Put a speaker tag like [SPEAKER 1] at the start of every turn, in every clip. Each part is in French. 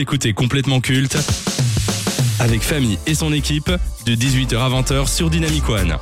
[SPEAKER 1] Écoutez complètement culte avec Famille et son équipe de 18h à 20h sur Dynamic One.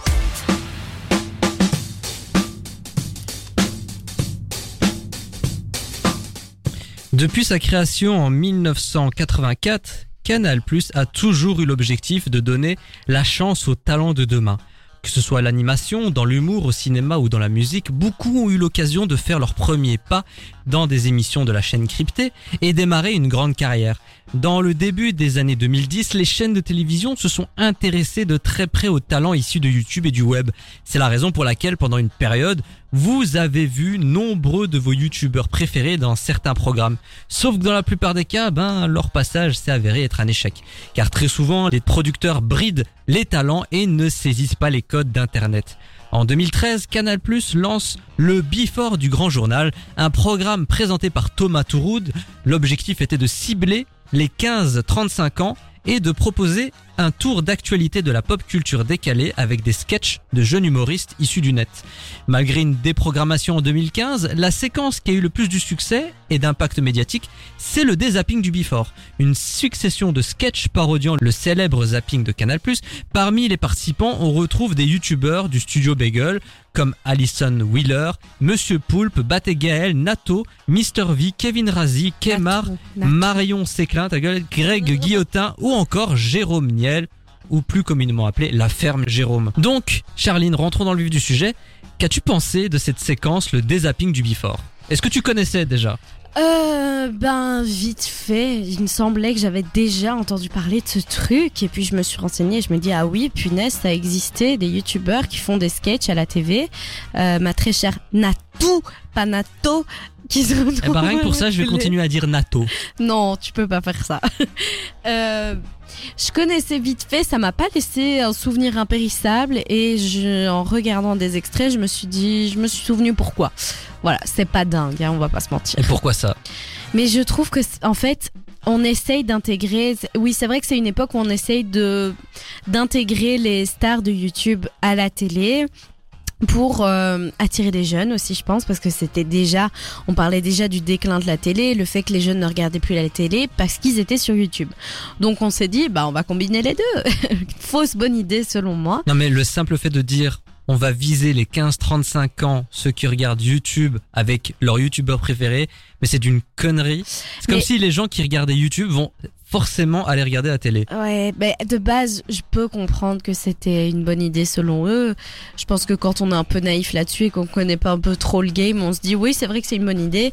[SPEAKER 2] Depuis sa création en 1984, Canal+ a toujours eu l'objectif de donner la chance aux talents de demain. Que ce soit l'animation, dans l'humour, au cinéma ou dans la musique, beaucoup ont eu l'occasion de faire leur premier pas dans des émissions de la chaîne cryptée et démarrer une grande carrière. Dans le début des années 2010, les chaînes de télévision se sont intéressées de très près aux talents issus de YouTube et du web. C'est la raison pour laquelle pendant une période, vous avez vu nombreux de vos youtubeurs préférés dans certains programmes. Sauf que dans la plupart des cas, ben, leur passage s'est avéré être un échec. Car très souvent, les producteurs brident les talents et ne saisissent pas les codes d'internet. En 2013, Canal Plus lance le Before du Grand Journal, un programme présenté par Thomas Touroud. L'objectif était de cibler les 15-35 ans et de proposer un tour d'actualité de la pop culture décalée avec des sketchs de jeunes humoristes issus du net. Malgré une déprogrammation en 2015, la séquence qui a eu le plus du succès et d'impact médiatique, c'est le dézapping du Before, une succession de sketchs parodiant le célèbre zapping de Canal+. Parmi les participants, on retrouve des youtubeurs du studio Bagel comme Alison Wheeler, Monsieur Poulpe, Baté Gaël, Nato, Mr V, Kevin Razi, Kemar. Marion Séclin, Greg Guillotin ou encore Jérôme Niel ou plus communément appelé la ferme Jérôme. Donc, Charline, rentrons dans le vif du sujet. Qu'as-tu pensé de cette séquence, le dézapping du Before Est-ce que tu connaissais déjà?
[SPEAKER 3] Euh, ben, vite fait. Il me semblait que j'avais déjà entendu parler de ce truc. Et puis, je me suis renseignée et je me dis, ah oui, punaise, ça existait des youtubeurs qui font des sketchs à la TV. Euh, ma très chère Natou, pas Nato, qui se retrouve.
[SPEAKER 2] Eh ben, rien que pour ça, je vais continuer à dire Nato.
[SPEAKER 3] Non, tu peux pas faire ça. euh, je connaissais vite fait, ça m'a pas laissé un souvenir impérissable et je, en regardant des extraits, je me suis dit, je me suis souvenu pourquoi. Voilà, c'est pas dingue, hein, on va pas se mentir.
[SPEAKER 2] Et pourquoi ça?
[SPEAKER 3] Mais je trouve que, en fait, on essaye d'intégrer. Oui, c'est vrai que c'est une époque où on essaye de d'intégrer les stars de YouTube à la télé pour euh, attirer les jeunes aussi, je pense, parce que c'était déjà, on parlait déjà du déclin de la télé, le fait que les jeunes ne regardaient plus la télé parce qu'ils étaient sur YouTube. Donc on s'est dit, bah on va combiner les deux. Fausse bonne idée selon moi.
[SPEAKER 2] Non mais le simple fait de dire on va viser les 15-35 ans, ceux qui regardent YouTube avec leur youtubeur préféré, mais c'est d'une connerie. C'est comme si les gens qui regardaient YouTube vont forcément aller regarder la télé.
[SPEAKER 3] Ouais, ben de base, je peux comprendre que c'était une bonne idée selon eux. Je pense que quand on est un peu naïf là-dessus et qu'on connaît pas un peu trop le game, on se dit oui, c'est vrai que c'est une bonne idée.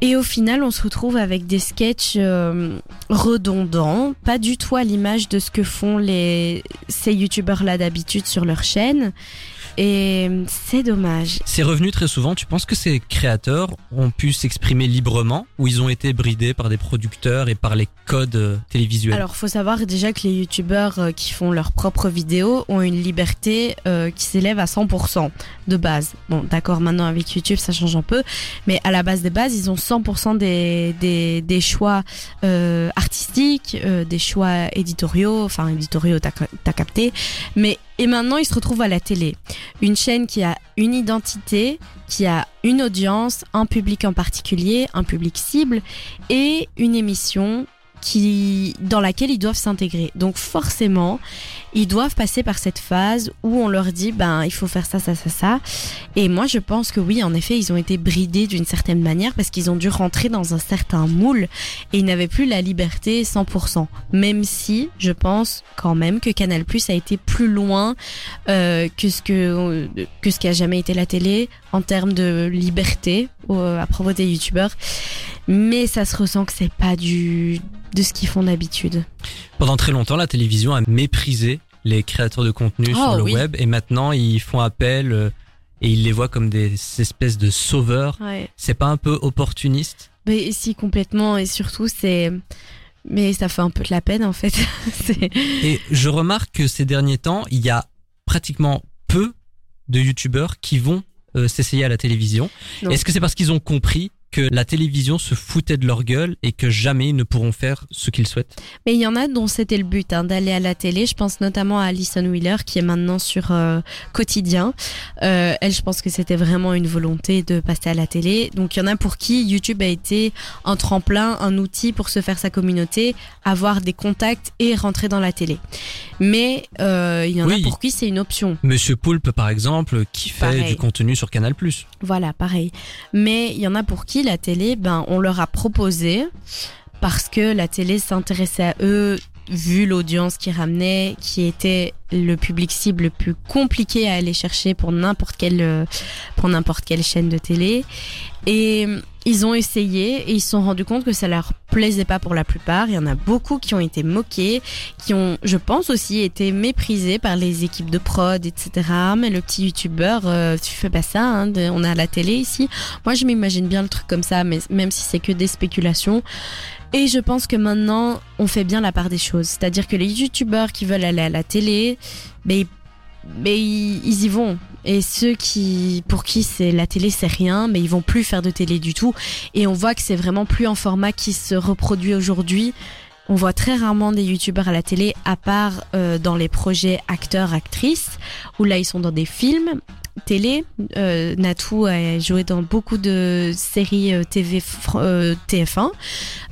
[SPEAKER 3] Et au final, on se retrouve avec des sketchs euh, redondants, pas du tout à l'image de ce que font les ces youtubeurs-là d'habitude sur leur chaîne. Et c'est dommage.
[SPEAKER 2] C'est revenu très souvent. Tu penses que ces créateurs ont pu s'exprimer librement ou ils ont été bridés par des producteurs et par les codes euh, télévisuels?
[SPEAKER 3] Alors, faut savoir déjà que les youtubeurs euh, qui font leurs propres vidéos ont une liberté euh, qui s'élève à 100% de base. Bon, d'accord, maintenant avec YouTube, ça change un peu, mais à la base des bases, ils ont 100% des, des, des choix euh, artistiques, euh, des choix éditoriaux, enfin éditoriaux, t'as capté, mais et maintenant, ils se retrouvent à la télé. Une chaîne qui a une identité, qui a une audience, un public en particulier, un public cible, et une émission qui, dans laquelle ils doivent s'intégrer. Donc forcément, ils doivent passer par cette phase où on leur dit, ben, il faut faire ça, ça, ça, ça. Et moi, je pense que oui, en effet, ils ont été bridés d'une certaine manière parce qu'ils ont dû rentrer dans un certain moule et ils n'avaient plus la liberté 100%. Même si, je pense quand même que Canal Plus a été plus loin euh, que ce que que ce qui a jamais été la télé en termes de liberté euh, à propos des youtubeurs. Mais ça se ressent que c'est pas du de ce qu'ils font d'habitude.
[SPEAKER 2] Pendant très longtemps, la télévision a méprisé les créateurs de contenu
[SPEAKER 3] Oh,
[SPEAKER 2] sur le
[SPEAKER 3] oui.
[SPEAKER 2] web et maintenant ils font appel euh, et ils les voient comme des espèces de sauveurs.
[SPEAKER 3] Ouais.
[SPEAKER 2] C'est pas un peu opportuniste?
[SPEAKER 3] Mais si complètement et surtout c'est mais ça fait un peu de la peine en fait.
[SPEAKER 2] Et je remarque que ces derniers temps, il y a pratiquement peu de youtubeurs qui vont euh, s'essayer à la télévision. Est-ce que c'est parce qu'ils ont compris que la télévision se foutait de leur gueule et que jamais ils ne pourront faire ce qu'ils souhaitent.
[SPEAKER 3] Mais il y en a dont c'était le but hein, d'aller à la télé. Je pense notamment à Alison Wheeler qui est maintenant sur euh, Quotidien. Euh, elle, je pense que c'était vraiment une volonté de passer à la télé. Donc il y en a pour qui YouTube a été un tremplin, un outil pour se faire sa communauté, avoir des contacts et rentrer dans la télé. Mais euh, il y en
[SPEAKER 2] Oui.
[SPEAKER 3] a pour qui c'est une option.
[SPEAKER 2] Monsieur Poulpe, par exemple, qui fait
[SPEAKER 3] Pareil.
[SPEAKER 2] du contenu sur Canal+.
[SPEAKER 3] Voilà, pareil. Mais il y en a pour qui la télé, ben, on leur a proposé parce que la télé s'intéressait à eux vu l'audience qu'ils ramenaient, qui était le public cible le plus compliqué à aller chercher pour n'importe quelle pour n'importe quelle chaîne de télé. Et ils ont essayé et ils se sont rendus compte que ça leur plaisait pas pour la plupart. Il y en a beaucoup qui ont été moqués, qui ont, je pense aussi, été méprisés par les équipes de prod, etc. Mais le petit youtubeur, euh, tu fais pas ça, hein, de- on à la télé ici. Moi, je m'imagine bien le truc comme ça, mais même si c'est que des spéculations. Et je pense que maintenant, on fait bien la part des choses. C'est-à-dire que les youtubeurs qui veulent aller à la télé, ben, mais ils y vont. Et ceux qui, pour qui c'est la télé, c'est rien, mais ils vont plus faire de télé du tout. Et on voit que c'est vraiment plus un format qui se reproduit aujourd'hui. On voit très rarement des youtubeurs à la télé, à part euh, dans les projets acteurs-actrices, où là ils sont dans des films télé. Euh, Natou a joué dans beaucoup de séries euh, TV euh, TF1.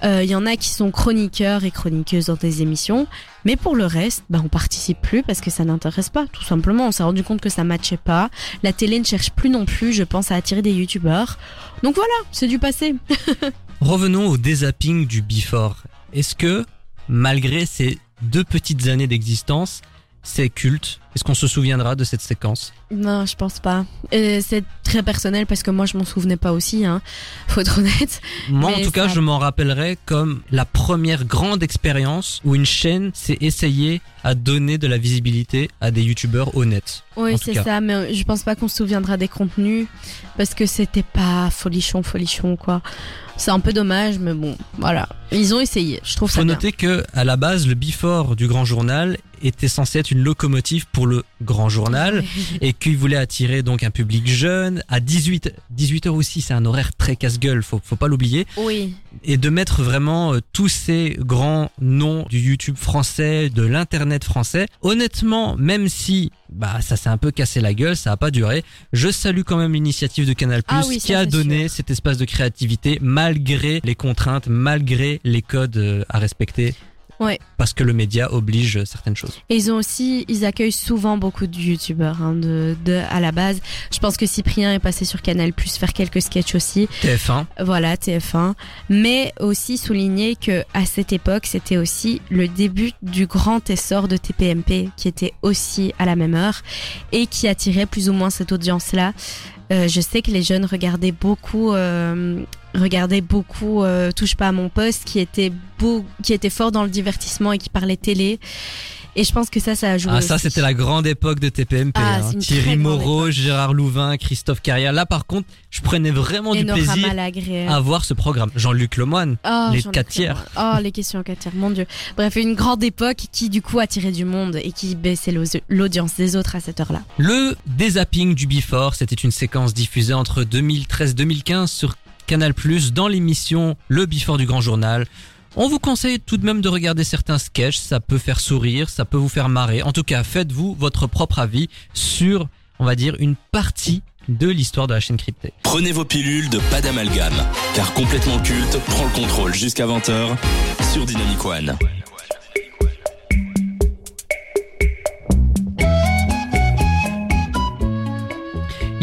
[SPEAKER 3] Euh, Il y en a qui sont chroniqueurs et chroniqueuses dans des émissions. Mais pour le reste, bah, on participe plus parce que ça n'intéresse pas, tout simplement. On s'est rendu compte que ça matchait pas. La télé ne cherche plus non plus, je pense, à attirer des youtubeurs. Donc voilà, c'est du passé.
[SPEAKER 2] Revenons au dézapping du Before. Est-ce que, malgré ces deux petites années d'existence, c'est culte Est-ce qu'on se souviendra de cette séquence?
[SPEAKER 3] Non, je pense pas. Euh, c'est très personnel parce que moi, je m'en souvenais pas aussi, hein. Faut être honnête.
[SPEAKER 2] Moi, en tout cas,
[SPEAKER 3] ça-
[SPEAKER 2] je m'en rappellerai comme la première grande expérience où une chaîne s'est essayée à donner de la visibilité à des youtubeurs honnêtes.
[SPEAKER 3] Oui, c'est ça, mais je pense pas qu'on se souviendra des contenus parce que c'était pas folichon, folichon, quoi. C'est un peu dommage, mais bon, voilà. Ils ont essayé. Je trouve ça
[SPEAKER 2] Faut
[SPEAKER 3] bien.
[SPEAKER 2] noter que, à la base, le Before du Grand Journal était censé être une locomotive pour le Grand Journal et qu'il voulait attirer donc un public jeune. À 18 18 heures aussi c'est un horaire très casse-gueule faut faut pas l'oublier.
[SPEAKER 3] Oui.
[SPEAKER 2] et de mettre vraiment euh, tous ces grands noms du YouTube français de l'internet français. Honnêtement même si bah ça s'est un peu cassé la gueule ça a pas duré je salue quand même l'initiative de Canal+
[SPEAKER 3] Ah oui,
[SPEAKER 2] qui a donné
[SPEAKER 3] sûr.
[SPEAKER 2] cet espace de créativité malgré les contraintes malgré les codes euh, à respecter
[SPEAKER 3] Ouais.
[SPEAKER 2] parce que le média oblige certaines choses
[SPEAKER 3] Et ils ont aussi, ils accueillent souvent beaucoup de youtubeurs hein, de, de, à la base. Je pense que Cyprien est passé sur Canal Plus faire quelques sketchs aussi.
[SPEAKER 2] TF1
[SPEAKER 3] Voilà, TF1. Mais aussi souligner que à cette époque, c'était aussi le début du grand essor de TPMP, qui était aussi à la même heure et qui attirait plus ou moins cette audience-là. Euh, je sais que les jeunes regardaient beaucoup, euh, regardaient beaucoup euh, Touche pas à mon poste, qui était beau, qui était fort dans le divertissement et qui parlait télé. Et je pense que ça, ça a joué.
[SPEAKER 2] Ah ça c'était la grande époque de TPMP.
[SPEAKER 3] Ah,
[SPEAKER 2] hein. Thierry Moreau, Gérard Louvain, Christophe Carrière. Là par contre, je prenais vraiment
[SPEAKER 3] Et
[SPEAKER 2] du
[SPEAKER 3] Nora
[SPEAKER 2] plaisir
[SPEAKER 3] Malagré.
[SPEAKER 2] à voir ce programme. Jean-Luc Lemoine.
[SPEAKER 3] Oh,
[SPEAKER 2] Les quatre
[SPEAKER 3] très
[SPEAKER 2] tiers.
[SPEAKER 3] marre. Oh, les questions en quatre tiers, mon dieu. Bref, une grande époque qui, du coup, attirait du monde et qui baissait l'au- l'audience des autres à cette heure-là.
[SPEAKER 2] Le dézapping du Before, c'était une séquence diffusée entre 2013-2015 sur Canal+, dans l'émission Le Before du Grand Journal. On vous conseille tout de même de regarder certains sketchs, ça peut faire sourire, ça peut vous faire marrer. En tout cas, faites-vous votre propre avis sur, on va dire, une partie de l'histoire de la chaîne cryptée.
[SPEAKER 1] Prenez vos pilules de pas d'amalgame, car complètement culte prend le contrôle jusqu'à 20h sur Dynamic One.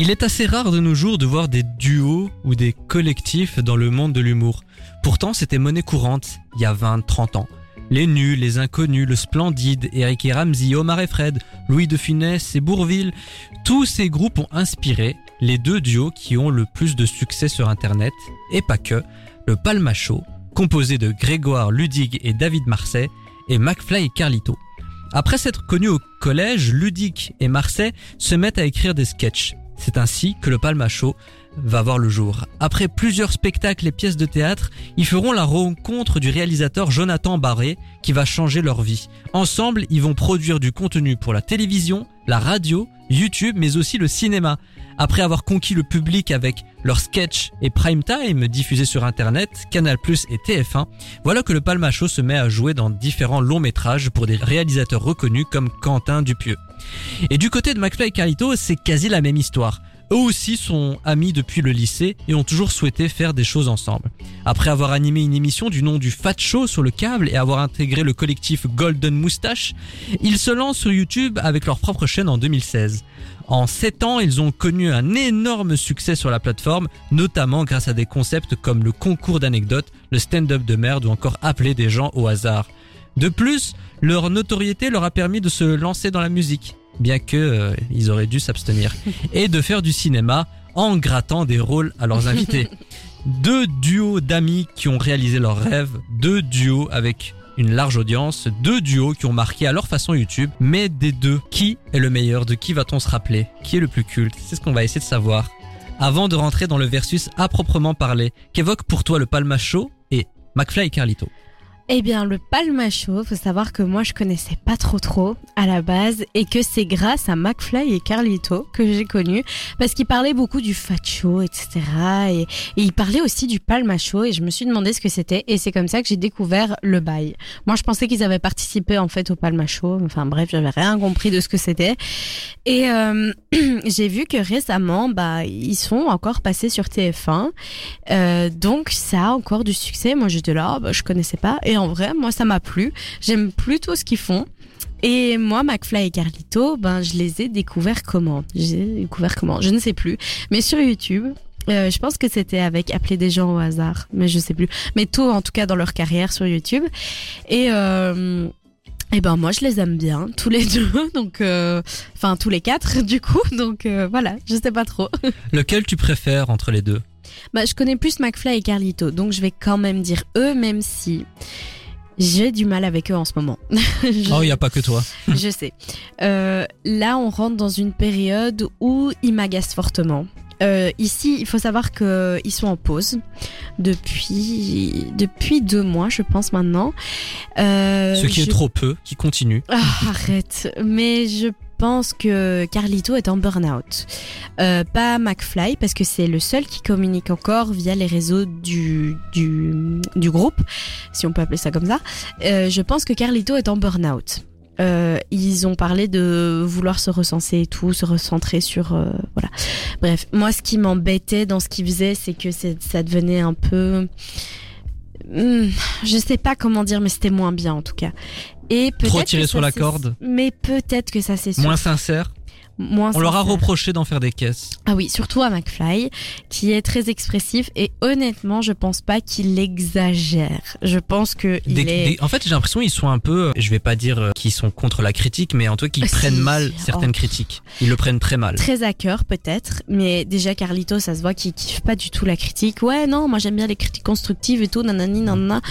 [SPEAKER 2] Il est assez rare de nos jours de voir des duos ou des collectifs dans le monde de l'humour. Pourtant, c'était monnaie courante il y a 20-30 ans. Les Nuls, les Inconnus, le Splendide, Eric et Ramsey, Omar et Fred, Louis de Funès et Bourville, tous ces groupes ont inspiré les deux duos qui ont le plus de succès sur Internet, et pas que, le Palma Show, composé de Grégoire Ludig et David Marseille, et McFly et Carlito. Après s'être connus au collège, Ludic et Marseille se mettent à écrire des sketchs. C'est ainsi que le Palma Show va voir le jour. Après plusieurs spectacles et pièces de théâtre, ils feront la rencontre du réalisateur Jonathan Barré qui va changer leur vie. Ensemble, ils vont produire du contenu pour la télévision, la radio, YouTube, mais aussi le cinéma. Après avoir conquis le public avec leurs sketchs et prime time diffusés sur internet, Canal+ et TF1, voilà que le Palma Show se met à jouer dans différents longs métrages pour des réalisateurs reconnus comme Quentin Dupieux. Et du côté de McFly et Carlito, c'est quasi la même histoire. Eux aussi sont amis depuis le lycée et ont toujours souhaité faire des choses ensemble. Après avoir animé une émission du nom du Fat Show sur le câble et avoir intégré le collectif Golden Moustache, ils se lancent sur YouTube avec leur propre chaîne en 2016. En 7 ans, ils ont connu un énorme succès sur la plateforme, notamment grâce à des concepts comme le concours d'anecdotes, le stand-up de merde ou encore appeler des gens au hasard. De plus, leur notoriété leur a permis de se lancer dans la musique, bien que euh, ils auraient dû s'abstenir, et de faire du cinéma en grattant des rôles à leurs invités. Deux duos d'amis qui ont réalisé leurs rêves, deux duos avec une large audience, deux duos qui ont marqué à leur façon YouTube, mais des deux, qui est le meilleur De qui va-t-on se rappeler Qui est le plus culte C'est ce qu'on va essayer de savoir. Avant de rentrer dans le versus à proprement parler, qu'évoque pour toi le Palma Show et McFly et Carlito?
[SPEAKER 3] Eh bien, le Palma Show, faut savoir que moi je connaissais pas trop trop à la base et que c'est grâce à McFly et Carlito que j'ai connu parce qu'ils parlaient beaucoup du Fat Show, etc. Et, ils parlaient aussi du Palma Show et je me suis demandé ce que c'était et c'est comme ça que j'ai découvert le bail. Moi, je pensais qu'ils avaient participé en fait au Palma Show. Enfin bref, j'avais rien compris de ce que c'était. Et euh, j'ai vu que récemment, bah, ils sont encore passés sur TF1. Euh, donc ça a encore du succès. Moi, j'étais là, bah, je connaissais pas. En vrai, moi, ça m'a plu. J'aime plutôt ce qu'ils font. Et moi, McFly et Carlito, ben, je les ai découverts comment? J'ai découvert comment? Je ne sais plus. Mais sur YouTube, euh, je pense que c'était avec appeler des gens au hasard, mais je sais plus. Mais tôt, en tout cas, dans leur carrière sur YouTube. Et euh, et ben moi, je les aime bien, tous les deux. Donc, euh, enfin tous les quatre, du coup. Donc euh, voilà, je sais pas trop.
[SPEAKER 2] Lequel tu préfères entre les deux?
[SPEAKER 3] Bah, je connais plus McFly et Carlito, donc je vais quand même dire eux, même si j'ai du mal avec eux en ce moment. Je-
[SPEAKER 2] Oh, il y a pas que toi.
[SPEAKER 3] je sais. Euh, là, on rentre dans une période où ils m'agacent fortement. Euh, ici, il faut savoir que ils sont en pause depuis depuis deux mois, je pense maintenant. Euh,
[SPEAKER 2] Ce qui est trop peu, qui continue.
[SPEAKER 3] Ah, arrête. Mais je pense que Carlito est en burn-out. Euh, pas McFly, parce que c'est le seul qui communique encore via les réseaux du, du, du groupe, si on peut appeler ça comme ça. Euh, je pense que Carlito est en burn-out. Euh, ils ont parlé de vouloir se recenser et tout, se recentrer sur voilà. Bref, moi ce qui m'embêtait dans ce qu'ils faisaient, c'est que ça devenait un peu, Hmm, je sais pas comment dire, mais c'était moins bien en tout cas. Et peut-être
[SPEAKER 2] Trop tiré sur la corde.
[SPEAKER 3] Mais peut-être que ça c'est
[SPEAKER 2] Moins sincère.
[SPEAKER 3] moins
[SPEAKER 2] On leur a reproché d'en faire des caisses.
[SPEAKER 3] Ah oui, surtout à McFly, qui est très expressif et honnêtement, je pense pas qu'il exagère. Je pense que il
[SPEAKER 2] Des-
[SPEAKER 3] est.
[SPEAKER 2] des- en fait, j'ai l'impression qu'ils sont un peu, je vais pas dire euh, qu'ils sont contre la critique, mais en tout cas qu'ils prennent mal certaines
[SPEAKER 3] Oh.
[SPEAKER 2] critiques. Ils le prennent très mal.
[SPEAKER 3] Très à cœur peut-être, mais déjà Carlito, ça se voit qu'il kiffe pas du tout la critique. Ouais, non, moi j'aime bien les critiques constructives et tout, nanani, nanana.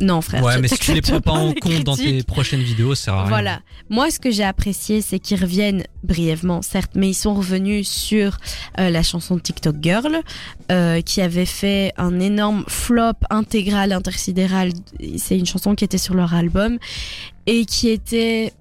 [SPEAKER 3] Non, frère.
[SPEAKER 2] Ouais, mais si tu les prends pas en compte dans tes prochaines vidéos, ça sert à rien.
[SPEAKER 3] Voilà. Moi, ce que j'ai apprécié, c'est qu'ils reviennent brièvement, certes, mais ils sont revenus sur euh, la chanson TikTok Girl, euh, qui avait fait un énorme flop intégral, intersidéral. C'est une chanson qui était sur leur album et qui était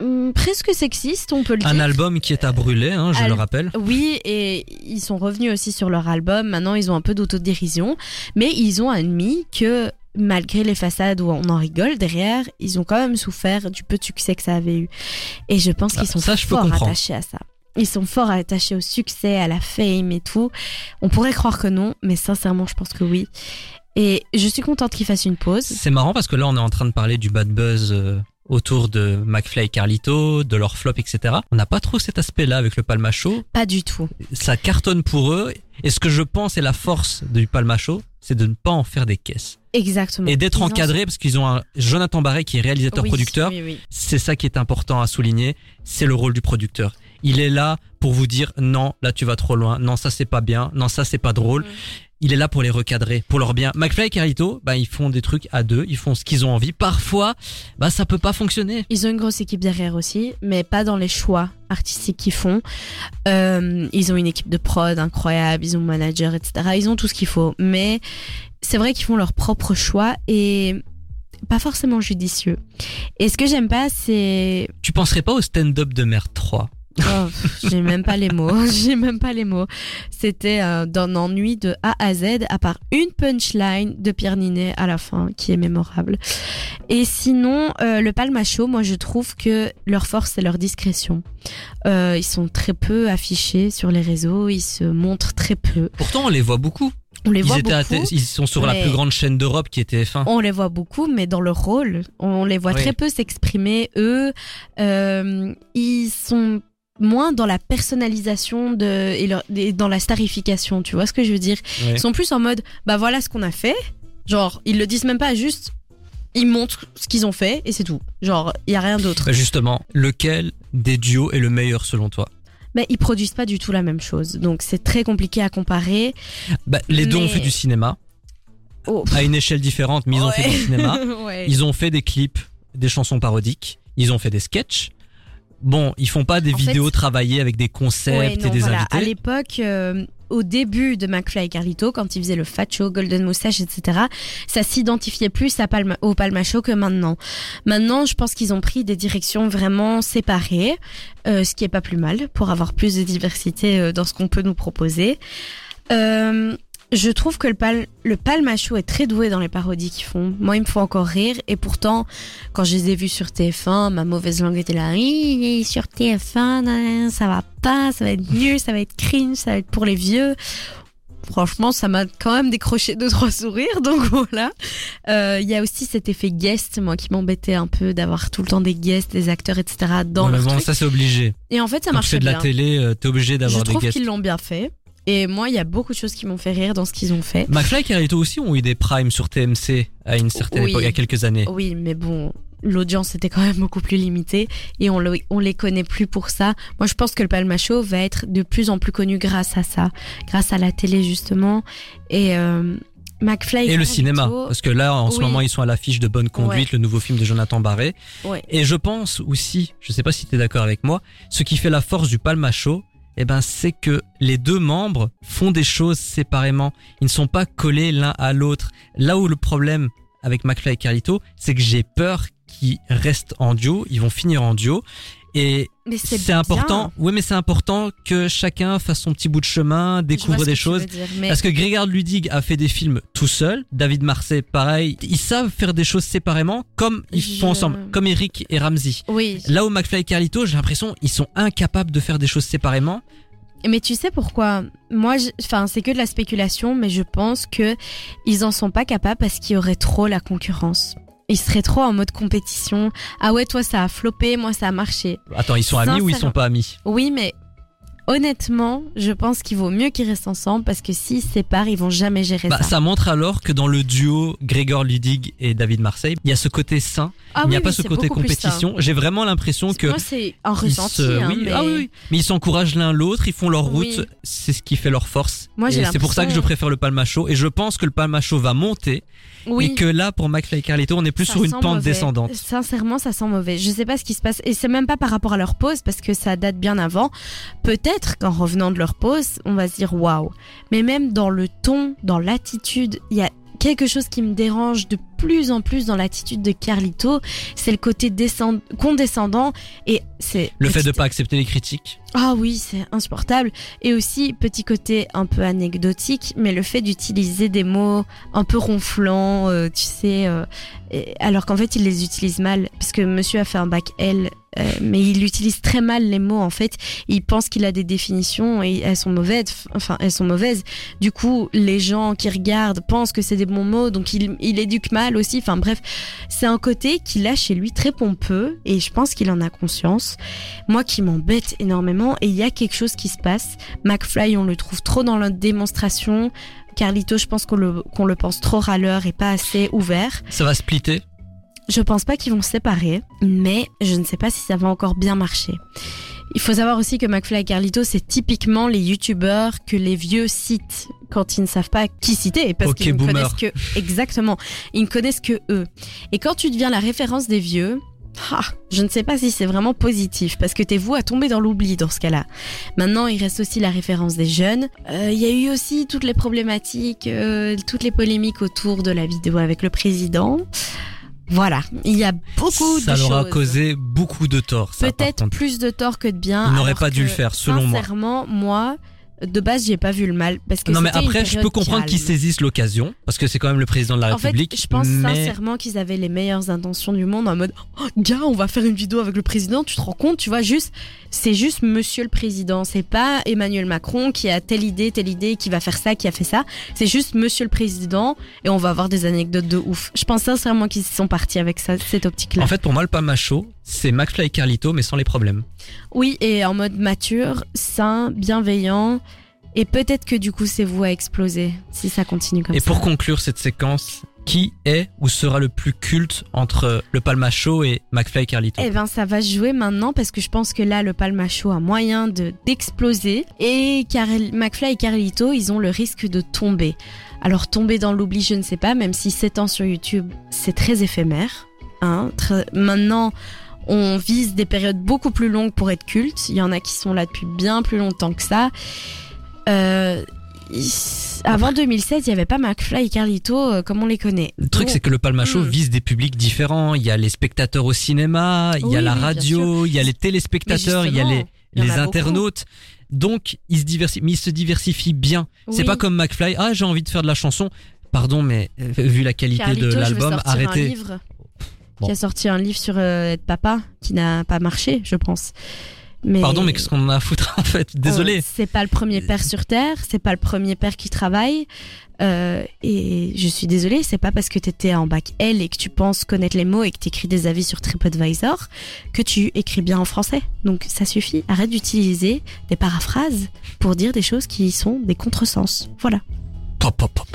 [SPEAKER 3] hum, presque sexiste, on peut le
[SPEAKER 2] Un
[SPEAKER 3] dire.
[SPEAKER 2] album qui est à brûler, hein, je
[SPEAKER 3] Al-
[SPEAKER 2] le rappelle.
[SPEAKER 3] Oui, et ils sont revenus aussi sur leur album. Maintenant, ils ont un peu d'autodérision, mais ils ont admis que malgré les façades où on en rigole, derrière, ils ont quand même souffert du peu de succès que ça avait eu. Et je pense
[SPEAKER 2] Ah,
[SPEAKER 3] qu'ils sont
[SPEAKER 2] ça,
[SPEAKER 3] fort attachés à ça. Ils sont fort attachés au succès, à la fame et tout. On pourrait croire que non, mais sincèrement, je pense que oui. Et je suis contente qu'ils fassent une pause.
[SPEAKER 2] C'est marrant parce que là, on est en train de parler du bad buzz euh, autour de McFly et Carlito, de leur flop, etc. On n'a pas trop cet aspect-là avec le Palma Show.
[SPEAKER 3] Pas du tout.
[SPEAKER 2] Ça cartonne pour eux. Et ce que je pense est la force du Palma Show, c'est de ne pas en faire des caisses.
[SPEAKER 3] Exactement.
[SPEAKER 2] Et d'être encadré parce qu'ils ont un Jonathan Barret qui est réalisateur-producteur.
[SPEAKER 3] Oui, oui, oui.
[SPEAKER 2] C'est ça qui est important à souligner, c'est le rôle du producteur. Il est là pour vous dire non, là tu vas trop loin, non ça c'est pas bien, non ça c'est pas drôle.
[SPEAKER 3] Mm.
[SPEAKER 2] Il est là pour les recadrer, pour leur bien. McFly et Carlito, bah ils font des trucs à deux, ils font ce qu'ils ont envie. Parfois, bah ça peut pas fonctionner.
[SPEAKER 3] Ils ont une grosse équipe derrière aussi, mais pas dans les choix artistiques qu'ils font. Euh, ils ont une équipe de prod incroyable, ils ont un manager, etc. Ils ont tout ce qu'il faut, mais c'est vrai qu'ils font leur propre choix et pas forcément judicieux. Et ce que j'aime pas, c'est
[SPEAKER 2] Tu penserais pas au stand-up de Merde 3
[SPEAKER 3] Oh, j'ai même pas les mots. J'ai même pas les mots. C'était euh, d'un ennui de A à Z, à part une punchline de Pierre Ninet à la fin, qui est mémorable. Et sinon, euh, le Palmacho, moi je trouve que leur force c'est leur discrétion. Euh, ils sont très peu affichés sur les réseaux, ils se montrent très peu.
[SPEAKER 2] Pourtant, on les voit beaucoup.
[SPEAKER 3] On les
[SPEAKER 2] Ils,
[SPEAKER 3] voit beaucoup.
[SPEAKER 2] Sont sur la plus grande chaîne d'Europe qui est TF1.
[SPEAKER 3] On les voit beaucoup, mais dans leur rôle, on les voit
[SPEAKER 2] Oui.
[SPEAKER 3] très peu s'exprimer. Eux, euh, ils sont moins dans la personnalisation de, et, leur- et dans la starification. Tu vois ce que je veux dire
[SPEAKER 2] Ouais.
[SPEAKER 3] Ils sont plus en mode, bah voilà ce qu'on a fait. Genre, ils le disent même pas, juste, ils montrent ce qu'ils ont fait et c'est tout. Genre, il y a rien d'autre.
[SPEAKER 2] Bah, justement, lequel des duos est le meilleur selon toi?
[SPEAKER 3] Mais ils produisent pas du tout la même chose, donc c'est très compliqué à comparer.
[SPEAKER 2] bah, Les deux ont fait du cinéma,
[SPEAKER 3] Oh.
[SPEAKER 2] à une échelle différente, mais ils ont fait du cinéma.
[SPEAKER 3] Ouais.
[SPEAKER 2] Ils ont fait des clips, des chansons parodiques, ils ont fait des sketchs. Bon, ils font pas des
[SPEAKER 3] En
[SPEAKER 2] vidéos
[SPEAKER 3] fait-
[SPEAKER 2] travaillées avec des concepts
[SPEAKER 3] Ouais, non,
[SPEAKER 2] et des
[SPEAKER 3] voilà. À
[SPEAKER 2] invités.
[SPEAKER 3] l'époque, euh, au début de McFly et Carlito, quand ils faisaient le Fat Show, Golden Moustache, etc., ça s'identifiait plus à Palma, au Palma Show que maintenant. Maintenant, je pense qu'ils ont pris des directions vraiment séparées, euh, ce qui est pas plus mal pour avoir plus de diversité euh, dans ce qu'on peut nous proposer. Euh, je trouve que le, pal le Palma Show est très doué dans les parodies qu'ils font. Moi, il me faut encore rire. Et pourtant, quand je les ai vus sur TF1, ma mauvaise langue était là. Oui, sur TF1, nan, ça va pas, ça va être nul, ça va être cringe, ça va être pour les vieux. Franchement, ça m'a quand même décroché deux trois sourires, donc voilà. Euh, Il y a aussi cet effet guest, moi, qui m'embêtait un peu d'avoir tout le temps des guests, des acteurs, etc. dans
[SPEAKER 2] Ouais, mais
[SPEAKER 3] leur
[SPEAKER 2] bon,
[SPEAKER 3] truc.
[SPEAKER 2] ça c'est obligé.
[SPEAKER 3] Et en fait, ça
[SPEAKER 2] Quand tu
[SPEAKER 3] marchait
[SPEAKER 2] fais de la
[SPEAKER 3] bien.
[SPEAKER 2] télé, euh, t'es obligé
[SPEAKER 3] Je
[SPEAKER 2] d'avoir des
[SPEAKER 3] trouve
[SPEAKER 2] guests.
[SPEAKER 3] qu'ils l'ont bien fait. Et moi, il y a beaucoup de choses qui m'ont fait rire dans ce qu'ils ont fait.
[SPEAKER 2] McFly et Carlito aussi ont eu des primes sur TMC à une certaine
[SPEAKER 3] Oui.
[SPEAKER 2] époque, il y a quelques années.
[SPEAKER 3] Oui, mais bon, l'audience était quand même beaucoup plus limitée et on, le- on les connaît plus pour ça. Moi, je pense que le Palma Show va être de plus en plus connu grâce à ça, grâce à la télé justement. Et euh, McFly
[SPEAKER 2] Et le cinéma, parce que là, en ce moment, ils sont à l'affiche de Bonne Conduite, le nouveau film de Jonathan Barré.
[SPEAKER 3] Ouais.
[SPEAKER 2] Et je pense aussi, je sais pas si tu es d'accord avec moi, ce qui fait la force du Palma Show, eh ben, c'est que les deux membres font des choses séparément. Ils ne sont pas collés l'un à l'autre. Là où le problème avec McFly et Carlito, c'est que j'ai peur qu'ils restent en duo, ils vont finir en duo. Et
[SPEAKER 3] c'est
[SPEAKER 2] important, oui, mais c'est important que chacun fasse son petit bout de chemin, découvre des choses.
[SPEAKER 3] veux dire, mais
[SPEAKER 2] Parce que Grégard Ludig a fait des films tout seul, David Marseille pareil, ils savent faire des choses séparément comme ils
[SPEAKER 3] Je-
[SPEAKER 2] font ensemble, comme Eric et Ramsey.
[SPEAKER 3] oui.
[SPEAKER 2] Là où McFly et Carlito, j'ai l'impression ils sont incapables de faire des choses séparément.
[SPEAKER 3] Mais tu sais pourquoi? Moi, je- enfin, c'est que de la spéculation, mais je pense que ils en sont pas capables parce qu'il y aurait trop la concurrence. Ils seraient trop en mode compétition. Ah ouais, toi ça a floppé, moi ça a marché.
[SPEAKER 2] Attends, ils sont amis ou ils sont pas amis?
[SPEAKER 3] Oui, mais honnêtement, je pense qu'il vaut mieux qu'ils restent ensemble parce que s'ils se séparent, ils vont jamais gérer
[SPEAKER 2] bah,
[SPEAKER 3] ça.
[SPEAKER 2] ça montre alors que dans le duo Grégor Ludig et David Marseille, il y a ce côté sain,
[SPEAKER 3] Ah
[SPEAKER 2] il n'y a
[SPEAKER 3] oui,
[SPEAKER 2] pas ce côté compétition. J'ai vraiment l'impression que
[SPEAKER 3] Moi, c'est un ressenti.
[SPEAKER 2] se-
[SPEAKER 3] hein,
[SPEAKER 2] oui,
[SPEAKER 3] mais...
[SPEAKER 2] ah oui, mais ils s'encouragent l'un l'autre, ils font leur route, c'est ce qui fait leur force.
[SPEAKER 3] Moi,
[SPEAKER 2] c'est pour ça que je préfère le Palma Show et je pense que le Palma Show va monter
[SPEAKER 3] Oui.
[SPEAKER 2] et que là pour McFly et Carlito, on est plus
[SPEAKER 3] Ça
[SPEAKER 2] sur une pente
[SPEAKER 3] mauvais.
[SPEAKER 2] descendante.
[SPEAKER 3] Sincèrement, ça sent mauvais. Je sais pas ce qui se passe. Et c'est même pas par rapport à leur pause, parce que ça date bien avant. Peut-être qu'en revenant de leur pause, on va se dire waouh. Mais même dans le ton, dans l'attitude, il y a quelque chose qui me dérange de plus en plus dans l'attitude de Carlito. C'est le côté descend- condescendant. Et c'est.
[SPEAKER 2] Le fait de
[SPEAKER 3] petite-
[SPEAKER 2] pas accepter les critiques.
[SPEAKER 3] Ah oui, c'est insupportable. Et aussi, petit côté un peu anecdotique, mais le fait d'utiliser des mots un peu ronflants, euh, tu sais, euh, et- alors qu'en fait, il les utilise mal, parce que monsieur a fait un bac L, euh, mais il utilise très mal les mots, en fait. Il pense qu'il a des définitions et elles sont mauvaises, enfin, elles sont mauvaises. Du coup, les gens qui regardent pensent que c'est des bons mots, donc il, il éduque mal aussi. Enfin bref, c'est un côté qu'il a chez lui très pompeux, et je pense qu'il en a conscience moi qui m'embête énormément et il y a quelque chose qui se passe. McFly, on le trouve trop dans la démonstration. Carlito, je pense qu'on le, qu'on le pense trop râleur et pas assez ouvert.
[SPEAKER 2] Ça va splitter?
[SPEAKER 3] Je pense pas qu'ils vont se séparer, mais je ne sais pas si ça va encore bien marcher. Il faut savoir aussi que McFly et Carlito, c'est typiquement les youtubeurs que les vieux citent quand ils ne savent pas qui citer, parce qu'ils ne
[SPEAKER 2] boomer.
[SPEAKER 3] connaissent que, exactement, ils ne connaissent que eux. Et quand tu deviens la référence des vieux, ah, je ne sais pas si c'est vraiment positif, parce que t'es vous à tomber dans l'oubli dans ce cas-là. Maintenant, il reste aussi la référence des jeunes. Euh, Il y a eu aussi toutes les problématiques, euh, toutes les polémiques autour de la vidéo avec le président. Voilà, il y a beaucoup
[SPEAKER 2] ça
[SPEAKER 3] de
[SPEAKER 2] leur a
[SPEAKER 3] choses.
[SPEAKER 2] causé beaucoup de tort. ça,
[SPEAKER 3] Peut-être plus de tort que de bien.
[SPEAKER 2] Ils n'auraient pas dû le faire, selon moi.
[SPEAKER 3] Sincèrement, moi, de base, j'ai pas vu le mal parce que
[SPEAKER 2] Non mais après, je peux comprendre qu'ils saisissent l'occasion parce que c'est quand même le président de la
[SPEAKER 3] En fait,
[SPEAKER 2] République.
[SPEAKER 3] je pense
[SPEAKER 2] mais...
[SPEAKER 3] sincèrement qu'ils avaient les meilleures intentions du monde en mode oh, gars, on va faire une vidéo avec le président, tu te rends compte, tu vois, juste c'est juste monsieur le président, c'est pas Emmanuel Macron qui a telle idée, telle idée, qui va faire ça, qui a fait ça, c'est juste monsieur le président et on va avoir des anecdotes de ouf. Je pense sincèrement qu'ils sont partis avec ça, cette optique-là.
[SPEAKER 2] En fait, pour moi, le Palma Show, c'est McFly et Carlito, mais sans les problèmes.
[SPEAKER 3] Oui, et en mode mature, sain, bienveillant. Et peut-être que du coup, c'est vous à exploser si ça continue comme
[SPEAKER 2] et
[SPEAKER 3] ça.
[SPEAKER 2] pour conclure cette séquence, qui est ou sera le plus culte entre le Palma Show et McFly et Carlito?
[SPEAKER 3] Eh ben, ça va se jouer maintenant parce que je pense que là, le Palma Show a moyen de d'exploser et Carl- McFly et Carlito, ils ont le risque de tomber. Alors tomber dans l'oubli, je ne sais pas, même si 7 ans sur YouTube, c'est très éphémère. Hein, très- Maintenant, on vise des périodes beaucoup plus longues pour être culte. Il y en a qui sont là depuis bien plus longtemps que ça. Euh, avant 2007, il n'y avait pas McFly et Carlito euh, comme on les connaît.
[SPEAKER 2] Le truc, c'est que le Palma Show
[SPEAKER 3] Hmm.
[SPEAKER 2] vise des publics différents. Il y a les spectateurs au cinéma, il y a la radio, il y a les téléspectateurs, il y a les,
[SPEAKER 3] justement, il y en
[SPEAKER 2] les
[SPEAKER 3] a beaucoup.
[SPEAKER 2] internautes. Donc, ils se diversifient, mais ils se diversifient bien. C'est
[SPEAKER 3] Oui.
[SPEAKER 2] pas comme McFly. Ah, j'ai envie de faire de la chanson. Pardon, mais euh, vu la qualité
[SPEAKER 3] Carlito,
[SPEAKER 2] de l'album, arrêtez. Bon.
[SPEAKER 3] Qui a sorti un livre sur euh, être papa, qui n'a pas marché, je pense. Mais
[SPEAKER 2] Pardon, mais qu'est-ce qu'on en a à foutre en fait? Désolé.
[SPEAKER 3] Euh, c'est pas le premier père sur terre, c'est pas le premier père qui travaille. Euh, et je suis désolée, c'est pas parce que t'étais en bac L et que tu penses connaître les mots et que t'écris des avis sur TripAdvisor que tu écris bien en français. Donc ça suffit. Arrête d'utiliser des paraphrases pour dire des choses qui sont des contresens. Voilà.
[SPEAKER 2] Pop, pop, pop.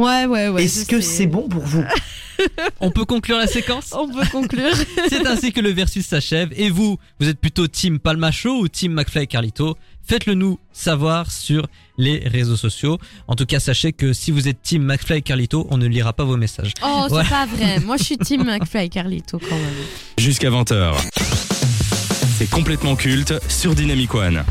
[SPEAKER 3] Ouais, ouais, ouais.
[SPEAKER 4] Est-ce que c'est bon pour vous?
[SPEAKER 2] On peut conclure la séquence?
[SPEAKER 3] On peut conclure.
[SPEAKER 2] C'est ainsi que le versus s'achève. Et vous, vous êtes plutôt Team Palma Show ou Team McFly et Carlito? Faites-le nous savoir sur les réseaux sociaux. En tout cas, sachez que si vous êtes Team McFly et Carlito, on ne lira pas vos messages.
[SPEAKER 3] Oh, c'est
[SPEAKER 2] Voilà.
[SPEAKER 3] pas vrai. Moi, je suis team McFly et Carlito quand même.
[SPEAKER 1] Jusqu'à 20h. C'est complètement culte sur Dynamic One.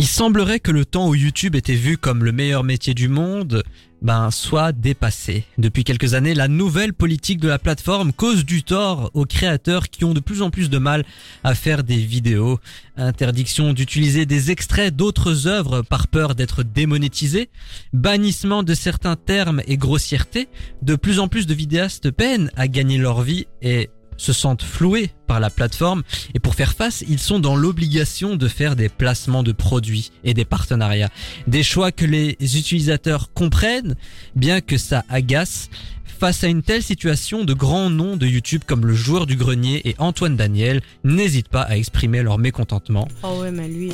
[SPEAKER 2] Il semblerait que le temps où YouTube était vu comme le meilleur métier du monde, ben, soit dépassé. Depuis quelques années, la nouvelle politique de la plateforme cause du tort aux créateurs qui ont de plus en plus de mal à faire des vidéos. Interdiction d'utiliser des extraits d'autres œuvres par peur d'être démonétisés. Bannissement de certains termes et grossièretés. De plus en plus de vidéastes peinent à gagner leur vie et se sentent floués par la plateforme et pour faire face, ils sont dans l'obligation de faire des placements de produits et des partenariats. Des choix que les utilisateurs comprennent, bien que ça agace. Face à une telle situation, de grands noms de YouTube comme le joueur du grenier et Antoine Daniel n'hésitent pas à exprimer leur mécontentement.
[SPEAKER 3] Oh ouais, mais lui.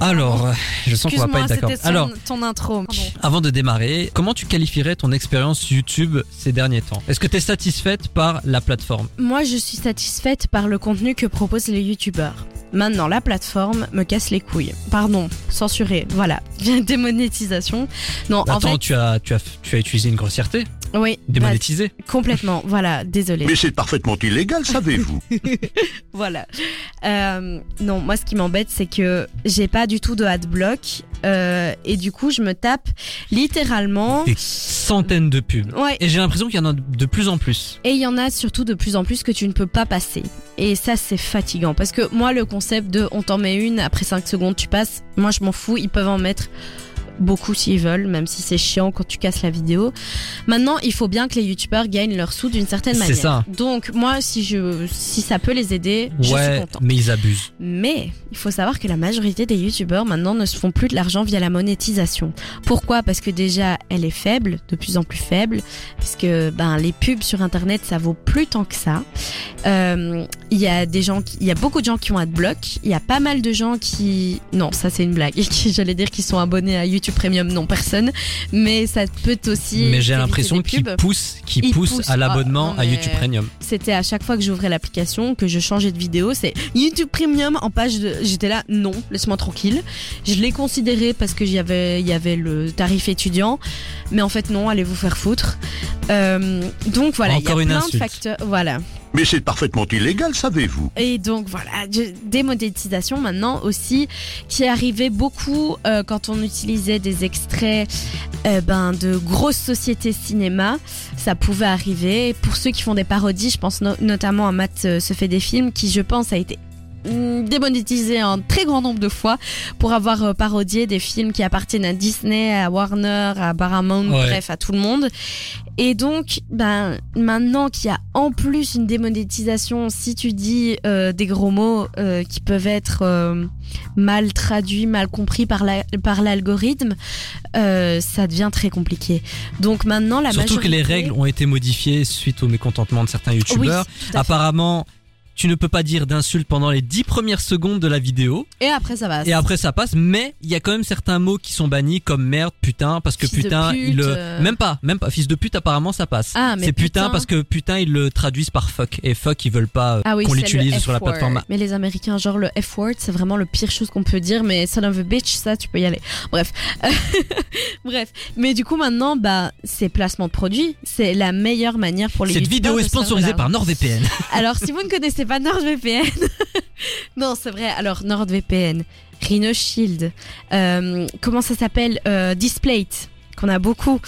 [SPEAKER 2] Alors, je sens qu'on va pas être d'accord. Alors,
[SPEAKER 3] ton intro.
[SPEAKER 2] avant de démarrer, comment tu qualifierais ton expérience YouTube ces derniers temps? Est-ce que tu es satisfaite par la plateforme?
[SPEAKER 3] Moi, je suis satisfaite par le contenu que proposent les youtubeurs. Maintenant, la plateforme me casse les couilles. Pardon, censuré. Voilà, démonétisation. Non, en
[SPEAKER 2] Attends,
[SPEAKER 3] fait,
[SPEAKER 2] tu as tu as tu as utilisé une grossièreté?
[SPEAKER 3] Oui,
[SPEAKER 2] Démonétisé
[SPEAKER 3] bah, complètement. Voilà, désolé.
[SPEAKER 5] Mais c'est parfaitement illégal, savez-vous
[SPEAKER 3] Voilà. Euh, non, moi, ce qui m'embête, c'est que j'ai pas du tout de adblock. Euh, et du coup, je me tape littéralement.
[SPEAKER 2] Des centaines de pubs.
[SPEAKER 3] Ouais.
[SPEAKER 2] Et j'ai l'impression qu'il y en a de plus en plus.
[SPEAKER 3] Et il y en a surtout de plus en plus que tu ne peux pas passer. Et ça, c'est fatigant. Parce que moi, le concept de on t'en met une, après 5 secondes, tu passes, moi, je m'en fous. Ils peuvent en mettre beaucoup s'ils veulent, même si c'est chiant quand tu casses la vidéo. Maintenant, il faut bien que les youtubeurs gagnent leur sous d'une certaine
[SPEAKER 2] C'est
[SPEAKER 3] manière.
[SPEAKER 2] ça.
[SPEAKER 3] Donc, moi, si je, si ça peut les aider, je suis
[SPEAKER 2] ouais,
[SPEAKER 3] contente.
[SPEAKER 2] mais ils abusent.
[SPEAKER 3] Mais il faut savoir que la majorité des youtubeurs maintenant ne se font plus de l'argent via la monétisation. Pourquoi? Parce que déjà elle est faible, de plus en plus faible, puisque ben les pubs sur internet ça vaut plus tant que ça. Euh, Il y a des gens, qui, il y a beaucoup de gens qui ont adblock. Il y a pas mal de gens qui, non ça c'est une blague, qui j'allais dire qu'ils sont abonnés à YouTube Premium, non personne, mais ça peut aussi.
[SPEAKER 2] Mais j'ai l'impression qu'ils poussent, qu'ils
[SPEAKER 3] Ils
[SPEAKER 2] poussent
[SPEAKER 3] poussent.
[SPEAKER 2] à l'abonnement
[SPEAKER 3] Ah, non,
[SPEAKER 2] à YouTube Premium.
[SPEAKER 3] C'était à chaque fois que j'ouvrais l'application, que je changeais de vidéo, c'est YouTube Premium en page de... J'étais là, non, laisse-moi tranquille. Je l'ai considéré parce que j'y avais, il y avait le tarif étudiant, mais en fait non, allez vous faire foutre. Euh, donc voilà, il y a
[SPEAKER 2] Encore une
[SPEAKER 3] plein
[SPEAKER 2] insulte.
[SPEAKER 3] de facteurs. Voilà.
[SPEAKER 5] Mais c'est parfaitement illégal, savez-vous
[SPEAKER 3] Et donc voilà, démonétisation maintenant aussi, qui arrivait beaucoup euh, quand on utilisait des extraits euh, ben, de grosses sociétés cinéma. Ça pouvait arriver. Pour ceux qui font des parodies, je pense no- notamment à Matt euh, se fait des films, qui je pense a été démonétisé un très grand nombre de fois pour avoir euh, parodié des films qui appartiennent à Disney, à Warner, à Paramount,
[SPEAKER 2] Ouais.
[SPEAKER 3] bref, à tout le monde. Et donc, ben, maintenant qu'il y a en plus une démonétisation, si tu dis euh, des gros mots euh, qui peuvent être euh, mal traduits, mal compris par la- par l'algorithme, euh, ça devient très compliqué. Donc maintenant, la
[SPEAKER 2] Surtout que les
[SPEAKER 3] majorité-
[SPEAKER 2] règles ont été modifiées suite au mécontentement de certains youtubeurs.
[SPEAKER 3] Oui.
[SPEAKER 2] Apparemment, tu ne peux pas dire d'insultes pendant les 10 premières secondes de la vidéo.
[SPEAKER 3] Et après, ça va.
[SPEAKER 2] Et après ça passe, mais il y a quand même certains mots qui sont bannis comme merde, putain, parce que
[SPEAKER 3] Fils
[SPEAKER 2] putain,
[SPEAKER 3] pute,
[SPEAKER 2] il le-
[SPEAKER 3] euh.
[SPEAKER 2] même pas, même pas, fils de pute apparemment ça passe.
[SPEAKER 3] Ah, mais
[SPEAKER 2] c'est putain,
[SPEAKER 3] putain.
[SPEAKER 2] parce que putain ils le traduisent par fuck et fuck ils veulent pas euh,
[SPEAKER 3] Ah oui,
[SPEAKER 2] qu'on l'utilise sur la plateforme.
[SPEAKER 3] Mais les Américains, genre le F-word, c'est vraiment le pire chose qu'on peut dire. Mais son of a bitch, ça, tu peux y aller. Bref, bref. Mais du coup, maintenant, bah, c'est placement de produits. C'est la meilleure manière pour les.
[SPEAKER 2] Cette vidéo est sponsorisée par NordVPN.
[SPEAKER 3] Alors, si vous ne connaissez pas NordVPN, non, c'est vrai. Alors, NordVPN, Rhino Shield, euh, comment ça s'appelle euh, Displate, qu'on a beaucoup.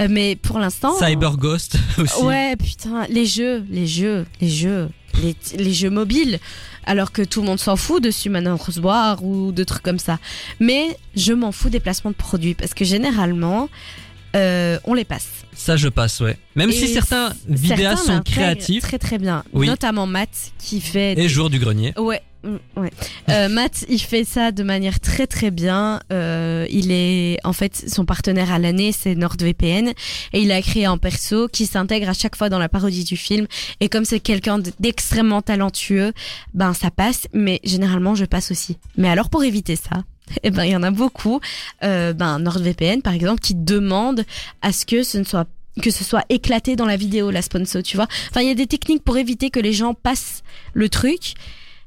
[SPEAKER 3] Euh, mais pour l'instant.
[SPEAKER 2] Cyber Ghost aussi.
[SPEAKER 3] Ouais, putain, les jeux, les jeux, les jeux, les, les jeux mobiles. Alors que tout le monde s'en fout dessus maintenant, Roseboire ou de trucs comme ça. Mais je m'en fous des placements de produits parce que généralement, euh, on les passe.
[SPEAKER 2] Ça je passe, ouais. Même si
[SPEAKER 3] Et
[SPEAKER 2] certains vidéastes sont créatifs
[SPEAKER 3] Très très bien.
[SPEAKER 2] Oui.
[SPEAKER 3] Notamment Matt qui fait.
[SPEAKER 2] et
[SPEAKER 3] des-
[SPEAKER 2] jour du grenier.
[SPEAKER 3] Ouais, mm, ouais. Euh, Matt, il fait ça de manière très très bien. Euh, il est, en fait, son partenaire à l'année, c'est NordVPN, et il a créé un perso qui s'intègre à chaque fois dans la parodie du film. Et comme c'est quelqu'un d'extrêmement talentueux, ben ça passe. Mais généralement, je passe aussi. Mais alors pour éviter ça. Eh ben, il y en a beaucoup. Euh, ben, NordVPN, par exemple, qui demande à ce que ce ne soit que ce soit éclaté dans la vidéo, la sponsor, tu vois. Enfin, il y a des techniques pour éviter que les gens passent le truc.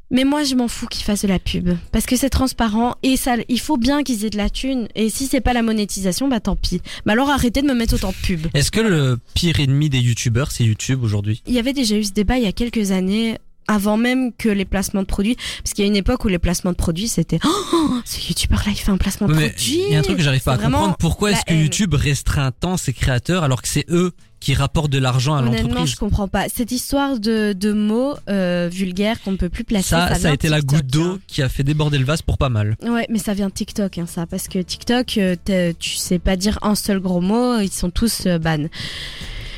[SPEAKER 3] Mais moi, je m'en fous qu'ils fassent de la pub. Parce que c'est transparent et ça, il faut bien qu'ils aient de la thune. Et si c'est pas la monétisation, bah tant pis. Mais alors arrêtez de me mettre autant de pub.
[SPEAKER 2] Est-ce que le pire ennemi des youtubeurs c'est YouTube aujourd'hui?
[SPEAKER 3] Il y avait déjà eu ce débat il y a quelques années, avant même que les placements de produits. Parce qu'il y a une époque où les placements de produits, c'était Oh, ce youtubeur là, il fait un placement de
[SPEAKER 2] Mais
[SPEAKER 3] produit.
[SPEAKER 2] il y a un truc que j'arrive pas à comprendre. Pourquoi est-ce que
[SPEAKER 3] haine.
[SPEAKER 2] YouTube restreint tant ses créateurs alors que c'est eux qui rapportent de l'argent à
[SPEAKER 3] Honnêtement,
[SPEAKER 2] l'entreprise
[SPEAKER 3] je comprends pas. Cette histoire de, de mots euh, vulgaires qu'on ne peut plus placer.
[SPEAKER 2] Ça, ça, a été la goutte d'eau
[SPEAKER 3] hein.
[SPEAKER 2] qui a fait déborder le vase pour pas mal.
[SPEAKER 3] Ouais, mais ça vient de TikTok, hein, ça, parce que TikTok, euh, tu sais pas dire un seul gros mot, ils sont tous euh,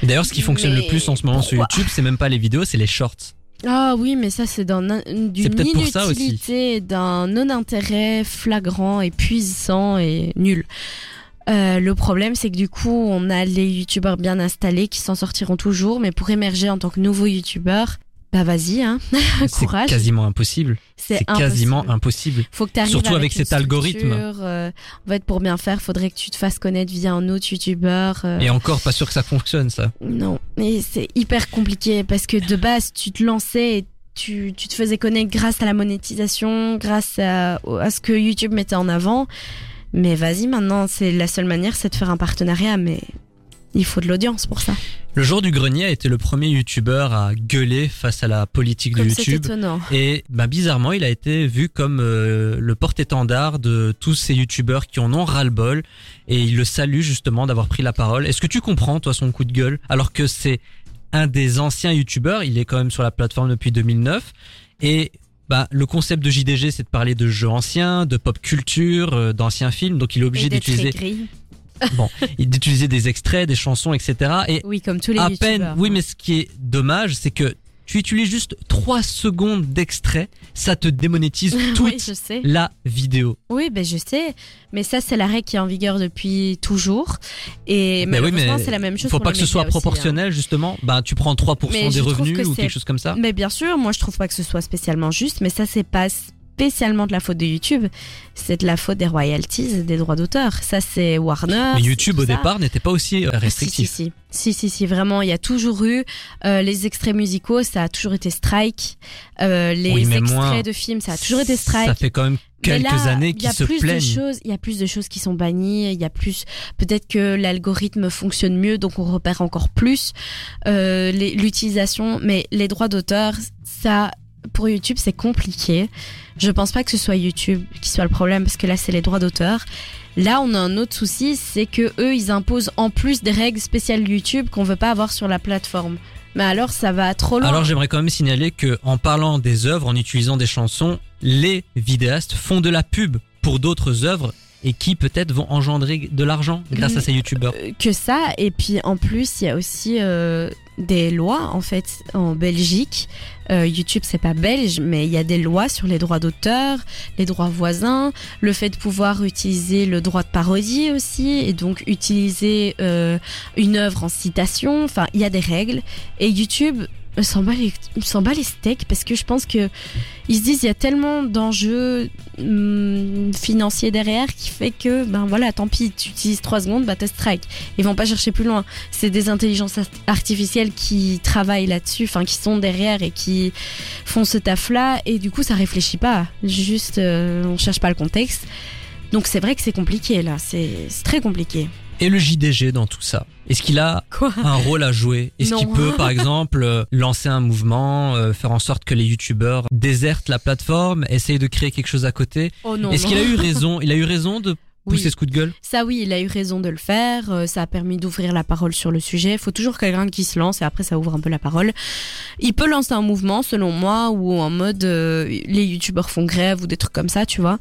[SPEAKER 2] D'ailleurs, ce qui fonctionne
[SPEAKER 3] Mais
[SPEAKER 2] le plus en ce moment sur YouTube, c'est même pas les vidéos, c'est les shorts.
[SPEAKER 3] Ah oui, mais ça c'est dans un-
[SPEAKER 2] C'est
[SPEAKER 3] d'une inutilité, d'un non-intérêt flagrant et puissant et nul. Euh, le problème, c'est que du coup, on a les youtubeurs bien installés qui s'en sortiront toujours, mais pour émerger en tant que nouveau youtubeur, bah vas-y, hein,
[SPEAKER 2] C'est
[SPEAKER 3] courage.
[SPEAKER 2] quasiment impossible.
[SPEAKER 3] C'est
[SPEAKER 2] C'est quasiment impossible.
[SPEAKER 3] Faut que
[SPEAKER 2] Surtout avec cet algorithme.
[SPEAKER 3] euh, en fait, pour bien faire, faudrait que tu te fasses connaître via un autre youtubeur. euh,
[SPEAKER 2] Et encore pas sûr que ça fonctionne, ça.
[SPEAKER 3] Non, mais c'est hyper compliqué parce que de base, tu te lançais et tu, tu te faisais connaître grâce à la monétisation, grâce à, à ce que YouTube mettait en avant. Mais vas-y, maintenant, c'est la seule manière, c'est de faire un partenariat, mais il faut de l'audience pour ça.
[SPEAKER 2] Le jour du grenier a été le premier youtubeur à gueuler face à la politique de
[SPEAKER 3] Comme
[SPEAKER 2] YouTube.
[SPEAKER 3] étonnant.
[SPEAKER 2] Et bah, bizarrement, il a été vu comme euh, le porte-étendard de tous ces youtubeurs qui en ont ras-le-bol. Et il le salue justement d'avoir pris la parole. Est-ce que tu comprends, toi, son coup de gueule? Alors que c'est un des anciens youtubeurs, il est quand même sur la plateforme depuis 2009. Et bah, le concept de JDG, c'est de parler de jeux anciens, de pop culture, euh, d'anciens films. Donc il est obligé d'utiliser
[SPEAKER 3] aigri.
[SPEAKER 2] d'utiliser des extraits, des chansons, etc. Et
[SPEAKER 3] Oui, comme tous les
[SPEAKER 2] à
[SPEAKER 3] youtubeurs.
[SPEAKER 2] peine, oui, mais ce qui est dommage, c'est que tu utilises juste 3 secondes d'extrait, ça te démonétise toute
[SPEAKER 3] oui, je sais.
[SPEAKER 2] la vidéo.
[SPEAKER 3] Oui, ben je sais. Mais ça, c'est la règle qui est en vigueur depuis toujours. Et
[SPEAKER 2] Mais oui,
[SPEAKER 3] malheureusement,
[SPEAKER 2] mais
[SPEAKER 3] c'est la même chose
[SPEAKER 2] Faut
[SPEAKER 3] pour
[SPEAKER 2] pas que ce soit
[SPEAKER 3] hein.
[SPEAKER 2] proportionnel, justement. Bah, tu prends 3%
[SPEAKER 3] Mais
[SPEAKER 2] des revenus
[SPEAKER 3] que
[SPEAKER 2] ou quelque chose comme ça.
[SPEAKER 3] Mais bien sûr, moi je trouve pas que ce soit spécialement juste, mais ça c'est pas spécialement de la faute de YouTube, c'est de la faute des royalties, des droits d'auteur. Ça, c'est Warner.
[SPEAKER 2] Mais YouTube au
[SPEAKER 3] ça.
[SPEAKER 2] départ n'était pas aussi euh, restrictif.
[SPEAKER 3] Si, si, si, si, si, si, vraiment, il y a toujours eu euh, les extraits musicaux, ça a toujours été strike. Euh, les
[SPEAKER 2] Oui,
[SPEAKER 3] extraits de films, ça a toujours été strike.
[SPEAKER 2] Ça fait quand même quelques
[SPEAKER 3] là,
[SPEAKER 2] années qu'ils se
[SPEAKER 3] plus
[SPEAKER 2] plaignent.
[SPEAKER 3] Il y a plus de choses qui sont bannies. Il y a plus, peut-être que l'algorithme fonctionne mieux, donc on repère encore plus euh, l'utilisation. Mais les droits d'auteur, ça, pour YouTube, c'est compliqué. Je pense pas que ce soit YouTube qui soit le problème, parce que là, c'est les droits d'auteur. Là, on a un autre souci, c'est que eux, ils imposent en plus des règles spéciales YouTube qu'on veut pas avoir sur la plateforme. Mais alors, ça va trop loin.
[SPEAKER 2] Alors j'aimerais quand même signaler que en parlant des œuvres, en utilisant des chansons, les vidéastes font de la pub pour d'autres œuvres et qui peut-être vont engendrer de l'argent grâce à ces youtubeurs.
[SPEAKER 3] Euh, que ça et puis en plus il y a aussi euh, des lois en fait en Belgique. Euh, YouTube c'est pas belge mais il y a des lois sur les droits d'auteur les droits voisins le fait de pouvoir utiliser le droit de parodie aussi et donc utiliser euh, une œuvre en citation. Enfin il y a des règles. Et YouTube me s'en bat les les steaks parce que je pense que ils se disent il y a tellement d'enjeux hum, financiers derrière qui fait que ben voilà tant pis tu utilises trois secondes bah t'es strike. Ils vont pas chercher plus loin. C'est des intelligences art- artificielles qui travaillent là-dessus enfin qui sont derrière et qui font ce taf là et du coup ça réfléchit pas. Juste euh, on cherche pas le contexte. Donc c'est vrai que c'est compliqué là. C'est très compliqué
[SPEAKER 2] Et le JDG dans tout ça Est-ce qu'il a
[SPEAKER 3] quoi
[SPEAKER 2] un rôle à jouer? Est-ce qu'il peut par exemple euh, lancer un mouvement, euh, faire en sorte que les youtubeurs désertent la plateforme, essayent de créer quelque chose à côté?
[SPEAKER 3] Oh non
[SPEAKER 2] Est-ce
[SPEAKER 3] non.
[SPEAKER 2] qu'il a eu raison? Il a eu raison de pousser
[SPEAKER 3] Oui.
[SPEAKER 2] ce coup de gueule?
[SPEAKER 3] Ça oui, il a eu raison de le faire, euh, ça a permis d'ouvrir la parole sur le sujet. Il faut toujours quelqu'un qui se lance et après ça ouvre un peu la parole. Il peut lancer un mouvement selon moi ou en mode euh, les youtubeurs font grève ou des trucs comme ça, tu vois.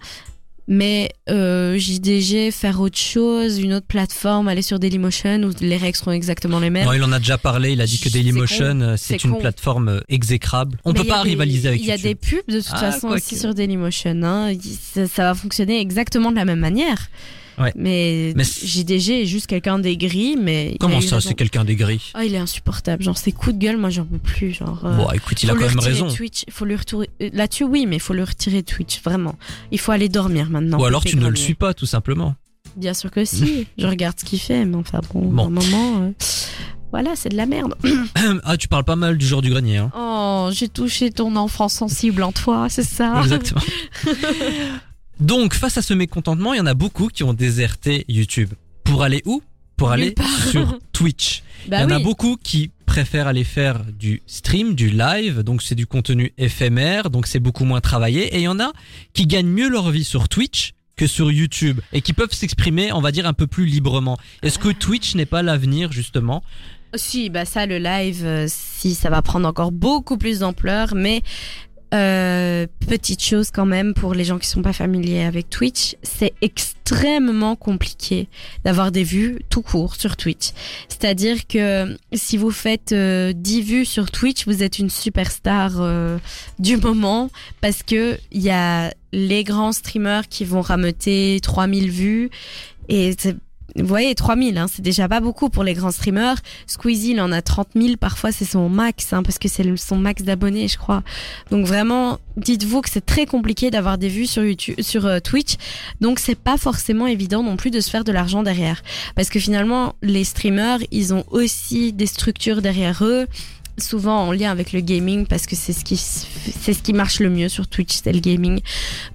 [SPEAKER 3] Mais euh, JDG, faire autre chose, une autre plateforme, aller sur Dailymotion où les règles seront exactement les mêmes.
[SPEAKER 2] Non, il en a déjà parlé, il a dit que Dailymotion euh,
[SPEAKER 3] c'est
[SPEAKER 2] une
[SPEAKER 3] con.
[SPEAKER 2] plateforme euh, exécrable. On
[SPEAKER 3] Mais
[SPEAKER 2] peut pas
[SPEAKER 3] des-
[SPEAKER 2] rivaliser avec
[SPEAKER 3] Il y a
[SPEAKER 2] YouTube.
[SPEAKER 3] des pubs de toute
[SPEAKER 2] Ah,
[SPEAKER 3] façon aussi
[SPEAKER 2] que.
[SPEAKER 3] sur Dailymotion. Hein. Ça va fonctionner exactement de la même manière.
[SPEAKER 2] Ouais.
[SPEAKER 3] Mais, JDG est juste quelqu'un d'aigri, mais.
[SPEAKER 2] Comment ça, c'est quelqu'un d'aigri
[SPEAKER 3] Ah, il est insupportable. Genre, ses coups de gueule, moi, j'en peux plus. Genre, euh,
[SPEAKER 2] Bon, écoute, il a quand même raison.
[SPEAKER 3] Twitch, faut lui retirer. euh, Là-dessus, oui, mais il faut lui retirer Twitch, vraiment. Il faut aller dormir maintenant.
[SPEAKER 2] Ou alors tu ne le suis pas, tout simplement.
[SPEAKER 3] Bien sûr que si. je regarde ce qu'il fait, mais enfin bon,
[SPEAKER 2] Bon.
[SPEAKER 3] à un moment. euh, Voilà, c'est de la merde.
[SPEAKER 2] ah, tu parles pas mal du jour du grenier, hein.
[SPEAKER 3] Oh, j'ai touché ton enfant sensible en toi, c'est ça?
[SPEAKER 2] Exactement. Donc, face à ce mécontentement, il y en a beaucoup qui ont déserté YouTube. Pour aller où? Pour aller sur Twitch.
[SPEAKER 3] Bah
[SPEAKER 2] il y en a beaucoup qui préfèrent aller faire du stream, du live, donc c'est du contenu éphémère, donc c'est beaucoup moins travaillé. Et il y en a qui gagnent mieux leur vie sur Twitch que sur YouTube et qui peuvent s'exprimer, on va dire, un peu plus librement. Est-ce que Twitch n'est pas l'avenir, justement?
[SPEAKER 3] Si, bah ça, le live, euh, si, ça va prendre encore beaucoup plus d'ampleur, mais euh, petite chose quand même pour les gens qui sont pas familiers avec Twitch, c'est extrêmement compliqué d'avoir des vues tout court sur Twitch. C'est-à-dire que si vous faites euh, 10 vues sur Twitch, vous êtes une superstar euh, du moment parce que il y a les grands streamers qui vont rameuter 3000 vues et vous voyez, 3000, hein, c'est déjà pas beaucoup pour les grands streamers. Squeezie, il en a 30 000, parfois c'est son max, hein, parce que c'est son max d'abonnés, je crois. Donc vraiment, dites-vous que c'est très compliqué d'avoir des vues sur YouTube, sur euh, Twitch. Donc c'est pas forcément évident non plus de se faire de l'argent derrière. Parce que finalement, les streamers, ils ont aussi des structures derrière eux souvent en lien avec le gaming parce que c'est ce qui c'est ce qui marche le mieux sur Twitch c'est le gaming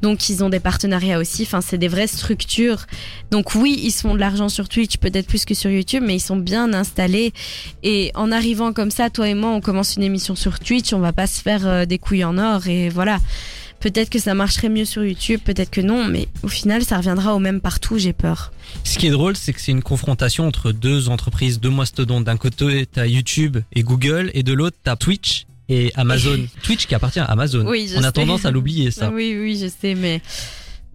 [SPEAKER 3] donc ils ont des partenariats aussi enfin c'est des vraies structures donc oui, ils se font de l'argent sur Twitch, peut-être plus que sur YouTube, mais ils sont bien installés. Et en arrivant comme ça, toi et moi, on commence une émission sur Twitch, on va pas se faire euh, des couilles en or et voilà. Peut-être que ça marcherait mieux sur YouTube, peut-être que non, mais au final, ça reviendra au même partout, j'ai peur.
[SPEAKER 2] Ce qui est drôle, c'est que c'est une confrontation entre deux entreprises, deux mastodontes. D'un côté, t'as YouTube et Google, et de l'autre, t'as Twitch et Amazon. Twitch qui appartient à Amazon.
[SPEAKER 3] Oui, je
[SPEAKER 2] On a
[SPEAKER 3] sais.
[SPEAKER 2] tendance à l'oublier, ça.
[SPEAKER 3] Oui, oui, je sais, mais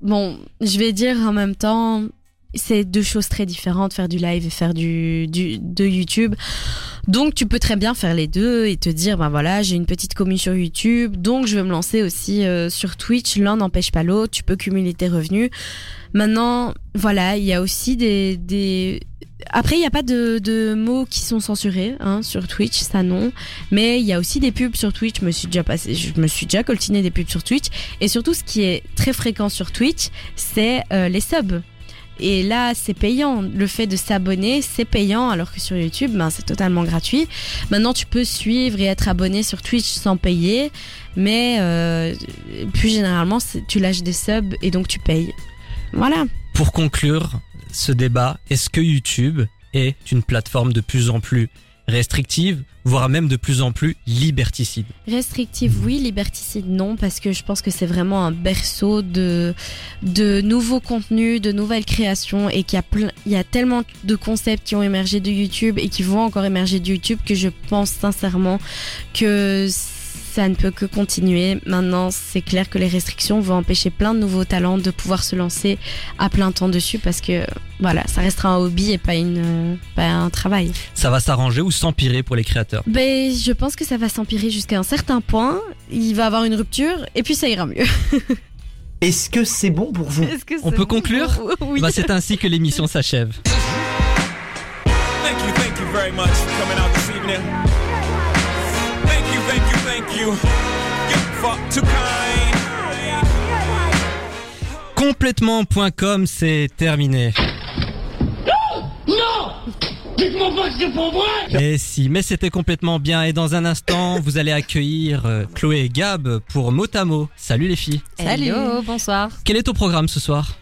[SPEAKER 3] bon, je vais dire en même temps, c'est deux choses très différentes, faire du live et faire du, du de YouTube. Donc tu peux très bien faire les deux et te dire, ben voilà, j'ai une petite commu sur YouTube, donc je vais me lancer aussi euh, sur Twitch. L'un n'empêche pas l'autre, tu peux cumuler tes revenus. Maintenant, voilà, il y a aussi des, des après, il n'y a pas de, de mots qui sont censurés hein, sur Twitch, ça non. Mais il y a aussi des pubs sur Twitch. Je me suis déjà passé, je me suis déjà coltiné des pubs sur Twitch. Et surtout, ce qui est très fréquent sur Twitch, c'est euh, les subs. Et là, c'est payant. Le fait de s'abonner, c'est payant, alors que sur YouTube, ben, c'est totalement gratuit. Maintenant, tu peux suivre et être abonné sur Twitch sans payer, mais euh, plus généralement, tu lâches des subs et donc tu payes. Voilà.
[SPEAKER 2] Pour conclure ce débat, est-ce que YouTube est une plateforme de plus en plus restrictive, voire même de plus en plus liberticide
[SPEAKER 3] Restrictive, oui. Liberticide, non, parce que je pense que c'est vraiment un berceau de, de nouveaux contenus, de nouvelles créations, et qu'il y y a tellement de concepts qui ont émergé de YouTube et qui vont encore émerger de YouTube que je pense sincèrement que ça ne peut que continuer. Maintenant, c'est clair que les restrictions vont empêcher plein de nouveaux talents de pouvoir se lancer à plein temps dessus parce que, voilà, ça restera un hobby et pas une, euh, pas un travail.
[SPEAKER 2] Ça va s'arranger ou s'empirer pour les créateurs?
[SPEAKER 3] Ben, je pense que ça va s'empirer jusqu'à un certain point. Il va avoir une rupture et puis ça ira mieux.
[SPEAKER 4] Est-ce que c'est bon pour vous?
[SPEAKER 3] Est-ce que
[SPEAKER 2] On peut
[SPEAKER 3] bon
[SPEAKER 2] conclure?
[SPEAKER 3] Oui.
[SPEAKER 2] Bah, C'est ainsi que l'émission s'achève.
[SPEAKER 6] You, thank you. You're far too kind.
[SPEAKER 2] Complètement.com, c'est terminé. Et si, mais c'était complètement bien. Et dans un instant, vous allez accueillir euh, Chloé et Gab pour Motamo. Salut les filles.
[SPEAKER 7] Hello, bonsoir.
[SPEAKER 2] Quel est ton programme ce soir?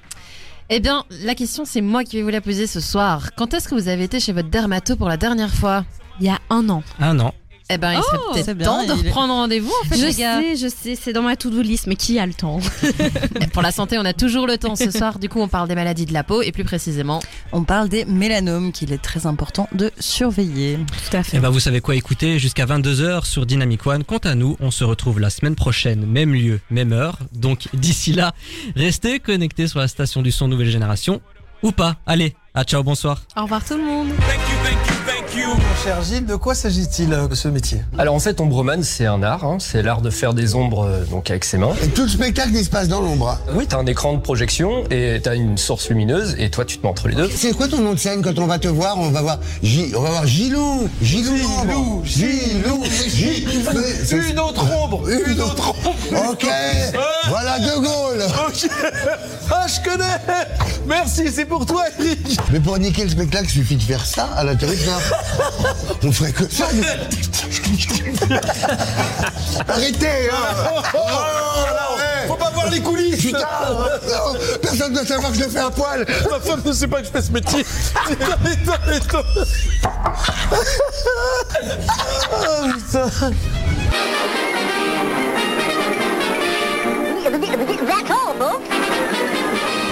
[SPEAKER 7] Eh bien, la question c'est moi qui vais vous la poser ce soir. Quand est-ce que vous avez été chez votre dermato pour la dernière fois?
[SPEAKER 3] Il y a un an.
[SPEAKER 2] Un an.
[SPEAKER 7] Eh ben, il serait
[SPEAKER 8] c'est
[SPEAKER 7] peut-être
[SPEAKER 8] bien,
[SPEAKER 7] temps de
[SPEAKER 8] est-
[SPEAKER 7] reprendre rendez-vous en fait,
[SPEAKER 3] Je
[SPEAKER 7] les gars.
[SPEAKER 3] sais, je sais, c'est dans ma to-do list, mais qui a le temps?
[SPEAKER 7] Pour la santé, on a toujours le temps ce soir. Du coup, on parle des maladies de la peau et plus précisément.
[SPEAKER 8] On parle des mélanomes qu'il est très important de surveiller.
[SPEAKER 3] Tout à fait.
[SPEAKER 2] Eh ben, vous savez quoi écouter jusqu'à 22h sur Dynamic One. Quant à nous, on se retrouve la semaine prochaine, même lieu, même heure. Donc, d'ici là, restez connectés sur la station du son Nouvelle Génération. Ou pas. Allez, à ciao, bonsoir.
[SPEAKER 3] Au revoir tout le monde.
[SPEAKER 6] Thank you, thank you, thank you.
[SPEAKER 9] Cher Gilles, de quoi s'agit-il euh, ce métier?
[SPEAKER 10] Alors en fait, ombreman, c'est un art, hein. c'est l'art de faire des ombres euh, donc avec ses mains.
[SPEAKER 5] Et tout le spectacle, il se passe dans l'ombre. hein.
[SPEAKER 10] Oui, t'as un écran de projection et t'as une source lumineuse et toi tu te mets entre les deux.
[SPEAKER 5] C'est quoi ton nom de scène? Quand on va te voir On va voir on va voir Gilou, Gilou,
[SPEAKER 9] Gilou,
[SPEAKER 5] Gilou,
[SPEAKER 9] Une autre ombre
[SPEAKER 5] Une autre. Ok. Voilà De Gaulle.
[SPEAKER 9] Ok. Ah, je connais Merci, c'est pour toi, Eric
[SPEAKER 5] Mais pour niquer le spectacle, il suffit de faire ça à la territoire. On ferait que ça. Arrêtez, hein Oh, ouais.
[SPEAKER 9] Faut pas voir les coulisses
[SPEAKER 5] Putain Personne ne doit savoir que je le fais à poil
[SPEAKER 9] Ma femme ne sait pas que je fais ce métier Putain, putain, putain Oh, putain
[SPEAKER 11] That's all, folks.